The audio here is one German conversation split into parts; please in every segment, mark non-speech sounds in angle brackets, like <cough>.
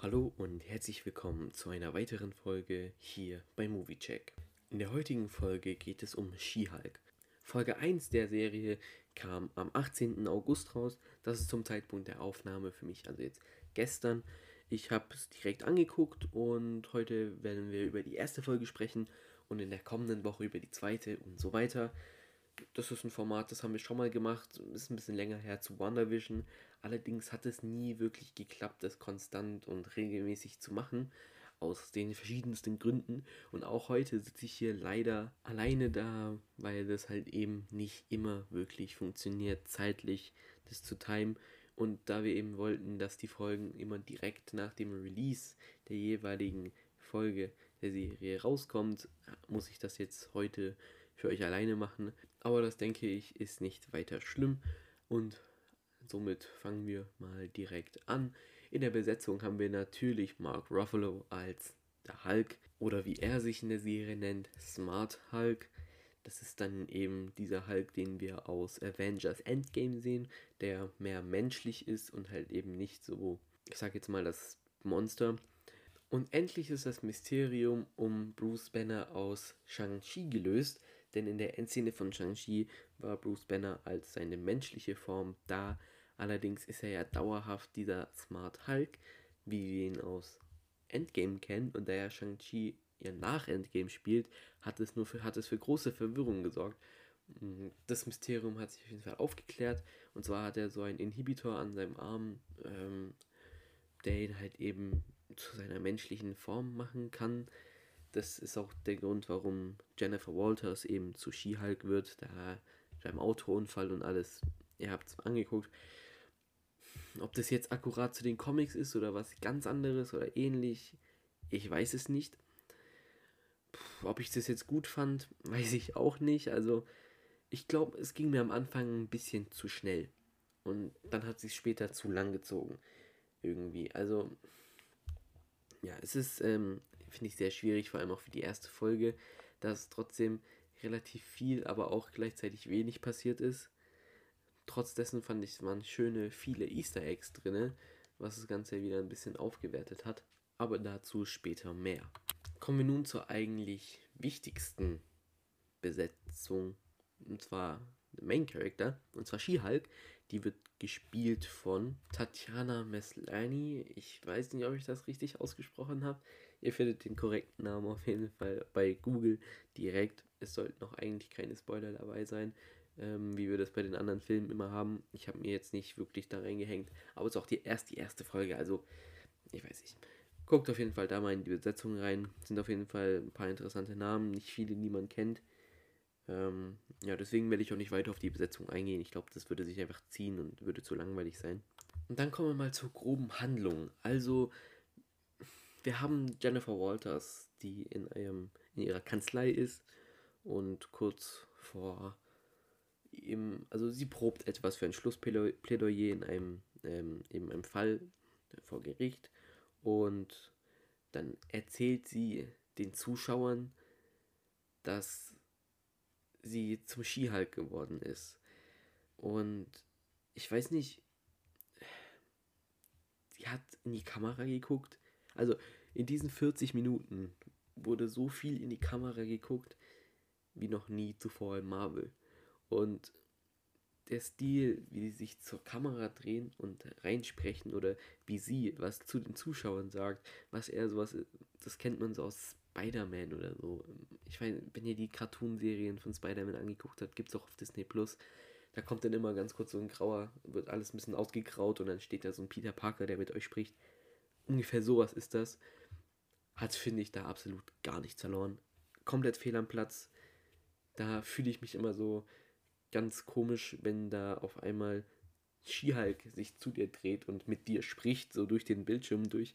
Hallo und herzlich willkommen zu einer weiteren Folge hier bei Moviecheck. In der heutigen Folge geht es um She-Hulk. Folge 1 der Serie kam am 18. August raus. Das ist zum Zeitpunkt der Aufnahme für mich, also jetzt gestern. Ich habe es direkt angeguckt und heute werden wir über die erste Folge sprechen und in der kommenden Woche über die zweite und so weiter das ist ein Format, das haben wir schon mal gemacht, ist ein bisschen länger her zu WandaVision. Allerdings hat es nie wirklich geklappt, das konstant und regelmäßig zu machen, aus den verschiedensten Gründen. Und auch heute sitze ich hier leider alleine da, weil das halt eben nicht immer wirklich funktioniert, zeitlich das zu timen. Und da wir eben wollten, dass die Folgen immer direkt nach dem Release der jeweiligen Folge der Serie rauskommt, muss ich das jetzt heute für euch alleine machen. Aber das denke ich ist nicht weiter schlimm und somit fangen wir mal direkt an. In der Besetzung haben wir natürlich Mark Ruffalo als der Hulk oder wie er sich in der Serie nennt, Smart Hulk. Das ist dann eben dieser Hulk, den wir aus Avengers Endgame sehen, der mehr menschlich ist und halt eben nicht so, ich sag jetzt mal, das Monster. Und endlich ist das Mysterium um Bruce Banner aus Shang-Chi gelöst, denn in der Endszene von Shang-Chi war Bruce Banner als seine menschliche Form da. Allerdings ist er ja dauerhaft dieser Smart Hulk, wie wir ihn aus Endgame kennen. Und da ja Shang-Chi ja nach Endgame spielt, hat es nur für, hat es für große Verwirrung gesorgt. Mm, das Mysterium hat sich auf jeden Fall aufgeklärt. Und zwar hat er so einen Inhibitor an seinem Arm, ähm, der ihn halt eben zu seiner menschlichen Form machen kann das ist auch der Grund, warum Jennifer Walters eben zu She-Hulk wird, da beim Autounfall und alles, ihr habt es angeguckt. Ob das jetzt akkurat zu den Comics ist oder was ganz anderes oder ähnlich, ich weiß es nicht. Puh, ob ich das jetzt gut fand, <laughs> weiß ich auch nicht. Also, ich glaube, es ging mir am Anfang ein bisschen zu schnell. Und dann hat sich später zu lang gezogen. Irgendwie. Also, ja, es ist, ähm, finde ich sehr schwierig, vor allem auch für die erste Folge, dass trotzdem relativ viel, aber auch gleichzeitig wenig passiert ist. Trotz fand ich, es waren schöne, viele Easter Eggs drin, was das Ganze wieder ein bisschen aufgewertet hat. Aber dazu später mehr. Kommen wir nun zur eigentlich wichtigsten Besetzung, und zwar der Main Character, und zwar She-Hulk. Die wird gespielt von Tatjana Meslani. Ich weiß nicht, ob ich das richtig ausgesprochen habe. Ihr findet den korrekten Namen auf jeden Fall bei Google direkt. Es sollten noch eigentlich keine Spoiler dabei sein, ähm, wie wir das bei den anderen Filmen immer haben. Ich habe mir jetzt nicht wirklich da reingehängt, aber es ist auch die, erst die erste Folge, also ich weiß nicht. Guckt auf jeden Fall da mal in die Besetzung rein. Sind auf jeden Fall ein paar interessante Namen, nicht viele, die man kennt. Ähm, ja, deswegen werde ich auch nicht weiter auf die Besetzung eingehen. Ich glaube, das würde sich einfach ziehen und würde zu langweilig sein. Und dann kommen wir mal zur groben Handlung. Also, wir haben Jennifer Walters, die in, einem, in ihrer Kanzlei ist und kurz vor ihm, also sie probt etwas für ein Schlussplädoyer in einem, ähm, in einem Fall vor Gericht und dann erzählt sie den Zuschauern, dass sie zum Skihulk geworden ist. Und ich weiß nicht, sie hat in die Kamera geguckt also in diesen 40 Minuten wurde so viel in die Kamera geguckt wie noch nie zuvor in Marvel. Und der Stil, wie sie sich zur Kamera drehen und reinsprechen oder wie sie was zu den Zuschauern sagt, was er sowas, das kennt man so aus Spider-Man oder so. Ich meine, wenn ihr die Cartoon-Serien von Spider-Man angeguckt habt, gibt es auch auf Disney Plus. Da kommt dann immer ganz kurz so ein grauer, wird alles ein bisschen ausgegraut und dann steht da so ein Peter Parker, der mit euch spricht. Ungefähr sowas ist das. Hat, finde ich, da absolut gar nichts verloren. Komplett fehl am Platz. Da fühle ich mich immer so ganz komisch, wenn da auf einmal Skihulk sich zu dir dreht und mit dir spricht, so durch den Bildschirm durch.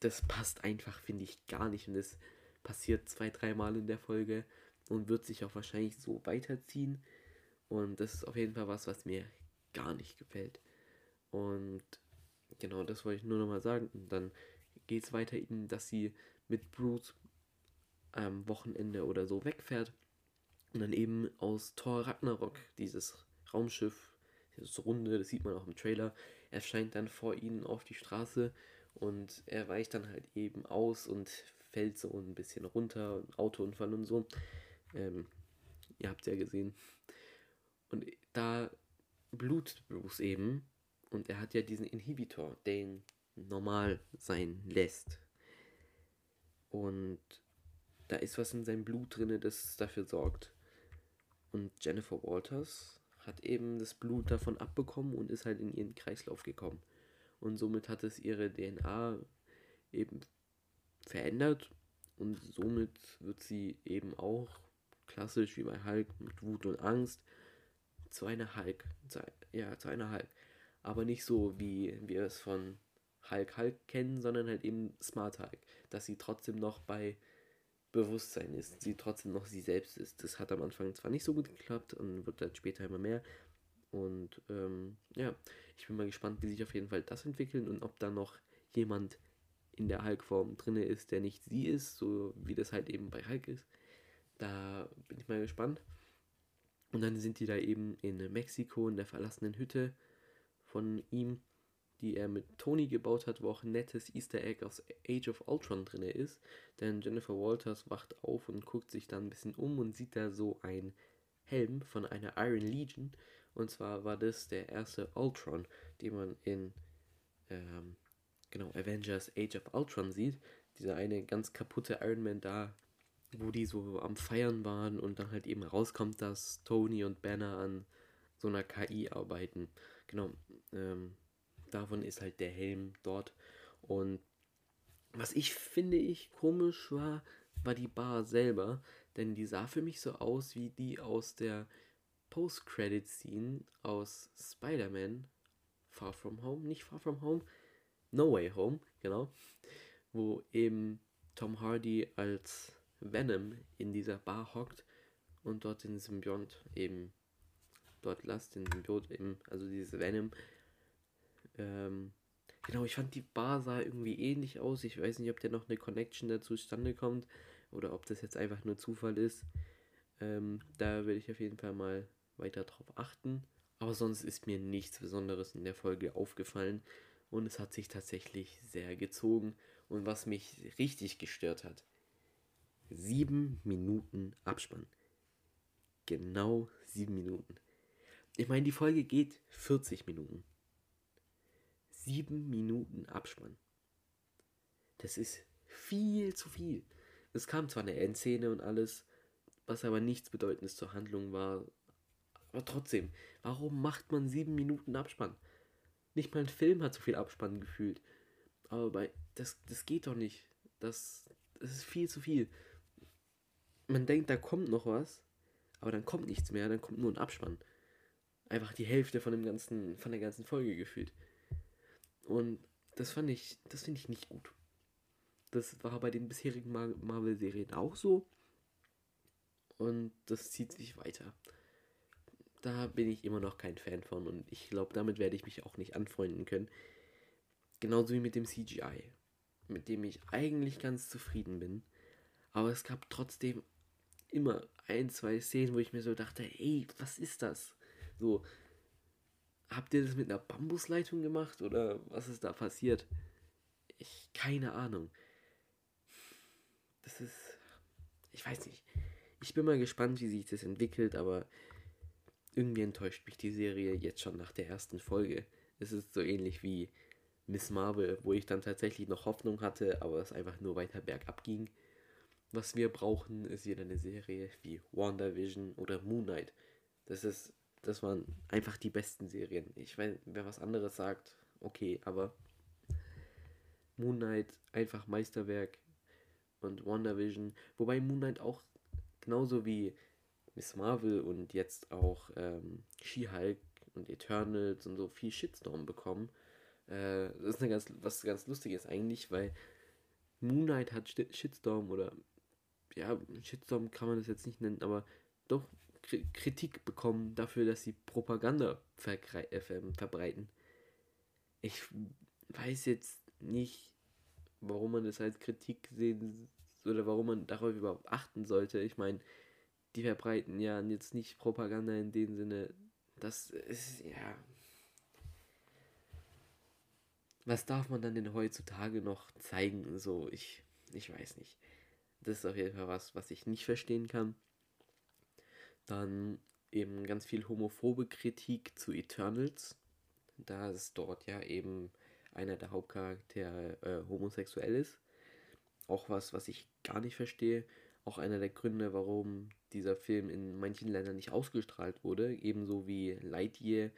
Das passt einfach, finde ich, gar nicht. Und das passiert zwei, dreimal in der Folge und wird sich auch wahrscheinlich so weiterziehen. Und das ist auf jeden Fall was, was mir gar nicht gefällt. Und Genau, das wollte ich nur nochmal sagen. Und dann geht es weiter, eben, dass sie mit Bruce am Wochenende oder so wegfährt und dann eben aus Thor Ragnarok dieses Raumschiff, dieses Runde, das sieht man auch im Trailer, erscheint dann vor ihnen auf die Straße Und er weicht dann halt eben aus und fällt so ein bisschen runter, Autounfall und so. Ähm, ihr habt ja gesehen. Und da blutet Bruce eben. Und er hat ja diesen Inhibitor, der ihn normal sein lässt. Und da ist was in seinem Blut drin, das dafür sorgt. Und Jennifer Walters hat eben das Blut davon abbekommen und ist halt in ihren Kreislauf gekommen. Und somit hat es ihre DNA eben verändert und somit wird sie eben auch klassisch wie bei Hulk mit Wut und Angst zu einer Hulk, zu, ja, zu einer Hulk. Aber nicht so, wie wir es von Hulk Hulk kennen, sondern halt eben Smart Hulk, dass sie trotzdem noch bei Bewusstsein ist, sie trotzdem noch sie selbst ist. Das hat am Anfang zwar nicht so gut geklappt und wird dann später immer mehr. Und ähm, ja, ich bin mal gespannt, wie sich auf jeden Fall das entwickelt und ob da noch jemand in der Hulk-Form drin ist, der nicht sie ist, so wie das halt eben bei Hulk ist. Da bin ich mal gespannt. Und dann sind die da eben in Mexiko in der verlassenen Hütte von ihm, die er mit Tony gebaut hat, wo auch ein nettes Easter Egg aus Age of Ultron drin ist. Denn Jennifer Walters wacht auf und guckt sich dann ein bisschen um und sieht da so ein Helm von einer Iron Legion. Und zwar war das der erste Ultron, den man in ähm, genau Avengers Age of Ultron sieht. Dieser eine ganz kaputte Iron Man da, wo die so am Feiern waren und dann halt eben rauskommt, dass Tony und Banner an so einer KI arbeiten. Genau, ähm, davon ist halt der Helm dort. Und was ich finde ich komisch war, war die Bar selber, denn die sah für mich so aus wie die aus der Post-Credit-Scene aus Spider-Man Far From Home, nicht Far From Home, No Way Home, genau, wo eben Tom Hardy als Venom in dieser Bar hockt und dort den Symbiont eben dort lasst, den Symbiont eben, also dieses Venom. Ähm, genau, ich fand die Bar sah irgendwie ähnlich aus. Ich weiß nicht, ob der noch eine Connection dazu zustande kommt oder ob das jetzt einfach nur Zufall ist. Ähm, da werde ich auf jeden Fall mal weiter drauf achten. Aber sonst ist mir nichts Besonderes in der Folge aufgefallen und es hat sich tatsächlich sehr gezogen. Und was mich richtig gestört hat, sieben Minuten Abspann. Genau sieben Minuten. Ich meine, die Folge geht 40 Minuten. Sieben Minuten Abspann. Das ist viel zu viel. Es kam zwar eine Endszene und alles, was aber nichts Bedeutendes zur Handlung war. Aber trotzdem, warum macht man sieben Minuten Abspann? Nicht mal ein Film hat so viel Abspann gefühlt. Aber bei. Das, das geht doch nicht. Das, das ist viel zu viel man denkt, da kommt noch was, aber dann kommt nichts mehr, dann kommt nur ein Abspann. Einfach die Hälfte von dem ganzen, von der ganzen Folge gefühlt. Und das fand ich, das finde ich nicht gut. Das war bei den bisherigen Marvel-Serien auch so. Und das zieht sich weiter. Da bin ich immer noch kein Fan von und ich glaube, damit werde ich mich auch nicht anfreunden können. Genauso wie mit dem CGI, mit dem ich eigentlich ganz zufrieden bin. Aber es gab trotzdem immer ein, zwei Szenen, wo ich mir so dachte, ey, was ist das? So, habt ihr das mit einer Bambusleitung gemacht oder was ist da passiert? Ich, keine Ahnung. Das ist, ich weiß nicht. Ich bin mal gespannt, wie sich das entwickelt, aber irgendwie enttäuscht mich die Serie jetzt schon nach der ersten Folge. Es ist so ähnlich wie Miss Marvel, wo ich dann tatsächlich noch Hoffnung hatte, aber es einfach nur weiter bergab ging. Was wir brauchen, ist wieder eine Serie wie WandaVision oder Moon Knight. Das ist, das waren einfach die besten Serien. Ich weiß, wer was anderes sagt, okay, aber Moon Knight einfach Meisterwerk und WandaVision. Wobei Moon Knight auch genauso wie Miss Marvel und jetzt auch ähm, She-Hulk und Eternals und so viel Shitstorm bekommen. Äh, das ist eine ganz, was ganz Lustiges eigentlich, weil Moon Knight hat Shitstorm oder ja, Shitstorm kann man das jetzt nicht nennen, aber doch Kritik bekommen dafür, dass sie Propaganda äh, verbreiten. Ich weiß jetzt nicht, warum man das als Kritik sehen oder warum man darauf überhaupt achten sollte. Ich meine, die verbreiten ja jetzt nicht Propaganda in dem Sinne, das ist ja. was darf man dann denn heutzutage noch zeigen? So, ich, ich weiß nicht. Das ist auf jeden Fall was, was ich nicht verstehen kann. Dann eben ganz viel homophobe Kritik zu Eternals. Da es dort ja eben einer der Hauptcharaktere äh, homosexuell ist. Auch was, was ich gar nicht verstehe. Auch einer der Gründe, warum dieser Film in manchen Ländern nicht ausgestrahlt wurde. Ebenso wie Lightyear.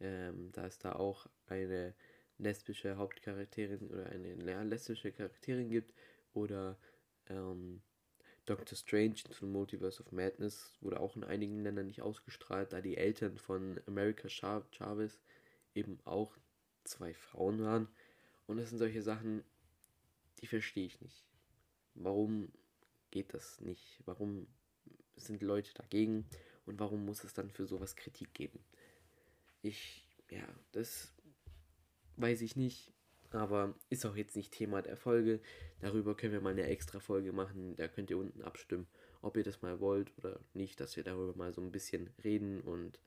Ähm, da es da auch eine lesbische Hauptcharakterin oder eine lesbische Charakterin gibt. Oder ähm, Doctor Strange into the Multiverse of Madness wurde auch in einigen Ländern nicht ausgestrahlt, da die Eltern von America Chavez eben auch zwei Frauen waren. Und das sind solche Sachen, die verstehe ich nicht. Warum geht das nicht? Warum sind Leute dagegen? Und warum muss es dann für sowas Kritik geben? Ich, ja, das weiß ich nicht. Aber ist auch jetzt nicht Thema der Folge. Darüber können wir mal eine extra Folge machen. Da könnt ihr unten abstimmen, ob ihr das mal wollt oder nicht, dass wir darüber mal so ein bisschen reden und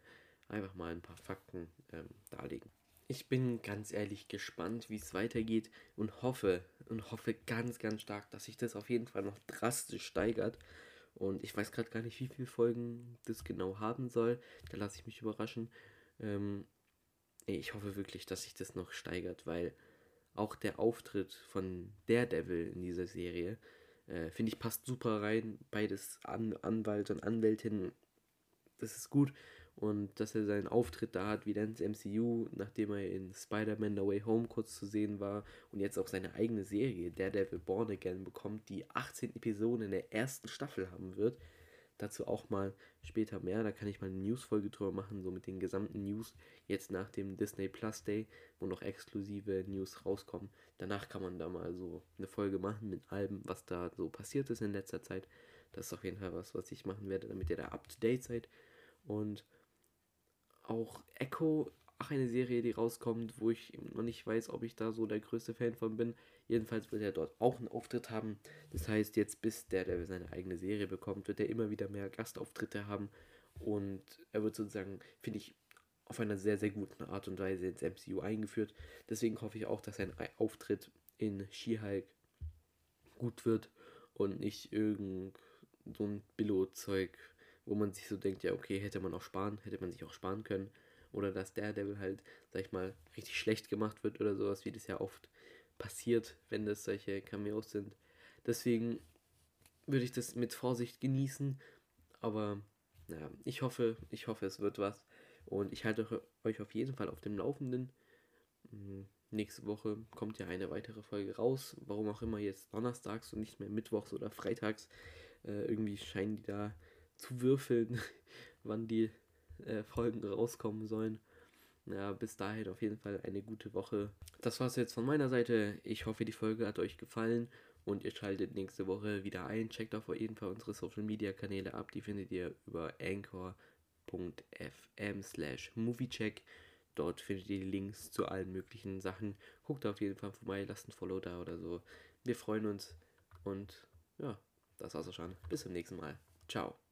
einfach mal ein paar Fakten ähm, darlegen. Ich bin ganz ehrlich gespannt, wie es weitergeht und hoffe und hoffe ganz, ganz stark, dass sich das auf jeden Fall noch drastisch steigert. Und ich weiß gerade gar nicht, wie viele Folgen das genau haben soll. Da lasse ich mich überraschen. Ähm, ich hoffe wirklich, dass sich das noch steigert, weil auch der Auftritt von Daredevil in dieser Serie, äh, finde ich, passt super rein. Beides An Anwalt und Anwältin, das ist gut. Und dass er seinen Auftritt da hat, wieder ins MCU, nachdem er in Spider-Man No Way Home kurz zu sehen war und jetzt auch seine eigene Serie, Daredevil Born Again, bekommt, die 18 Episoden in der ersten Staffel haben wird. Dazu auch mal später mehr. Da kann ich mal eine News-Folge drüber machen, so mit den gesamten News. Jetzt nach dem Disney Plus Day, wo noch exklusive News rauskommen. Danach kann man da mal so eine Folge machen mit allem, was da so passiert ist in letzter Zeit. Das ist auf jeden Fall was, was ich machen werde, damit ihr da up to date seid. Und auch Echo auch eine Serie, die rauskommt, wo ich noch nicht weiß, ob ich da so der größte Fan von bin. Jedenfalls wird er dort auch einen Auftritt haben. Das heißt, jetzt bis der, der seine eigene Serie bekommt, wird er immer wieder mehr Gastauftritte haben. Und er wird sozusagen, finde ich, auf einer sehr, sehr guten Art und Weise ins MCU eingeführt. Deswegen hoffe ich auch, dass sein Auftritt in She-Hulk gut wird und nicht irgend so ein Billo-Zeug, wo man sich so denkt, ja, okay, hätte man auch sparen, hätte man sich auch sparen können. Oder dass der Devil halt, sag ich mal, richtig schlecht gemacht wird oder sowas, wie das ja oft passiert, wenn das solche Cameos sind. Deswegen würde ich das mit Vorsicht genießen. Aber naja, ich hoffe, ich hoffe, es wird was. Und ich halte euch auf jeden Fall auf dem Laufenden. Hm, nächste Woche kommt ja eine weitere Folge raus. Warum auch immer jetzt donnerstags und nicht mehr mittwochs oder freitags. Äh, irgendwie scheinen die da zu würfeln, <laughs> wann die äh, Folgen rauskommen sollen. Ja, bis dahin auf jeden Fall eine gute Woche. Das war's jetzt von meiner Seite. Ich hoffe, die Folge hat euch gefallen und ihr schaltet nächste Woche wieder ein. Checkt auf jeden Fall unsere Social Media Kanäle ab. Die findet ihr über anchor.fm slash moviecheck. Dort findet ihr die Links zu allen möglichen Sachen. Guckt auf jeden Fall vorbei, lasst ein Follow da oder so. Wir freuen uns und ja, das war's auch schon. Bis zum nächsten Mal. Ciao.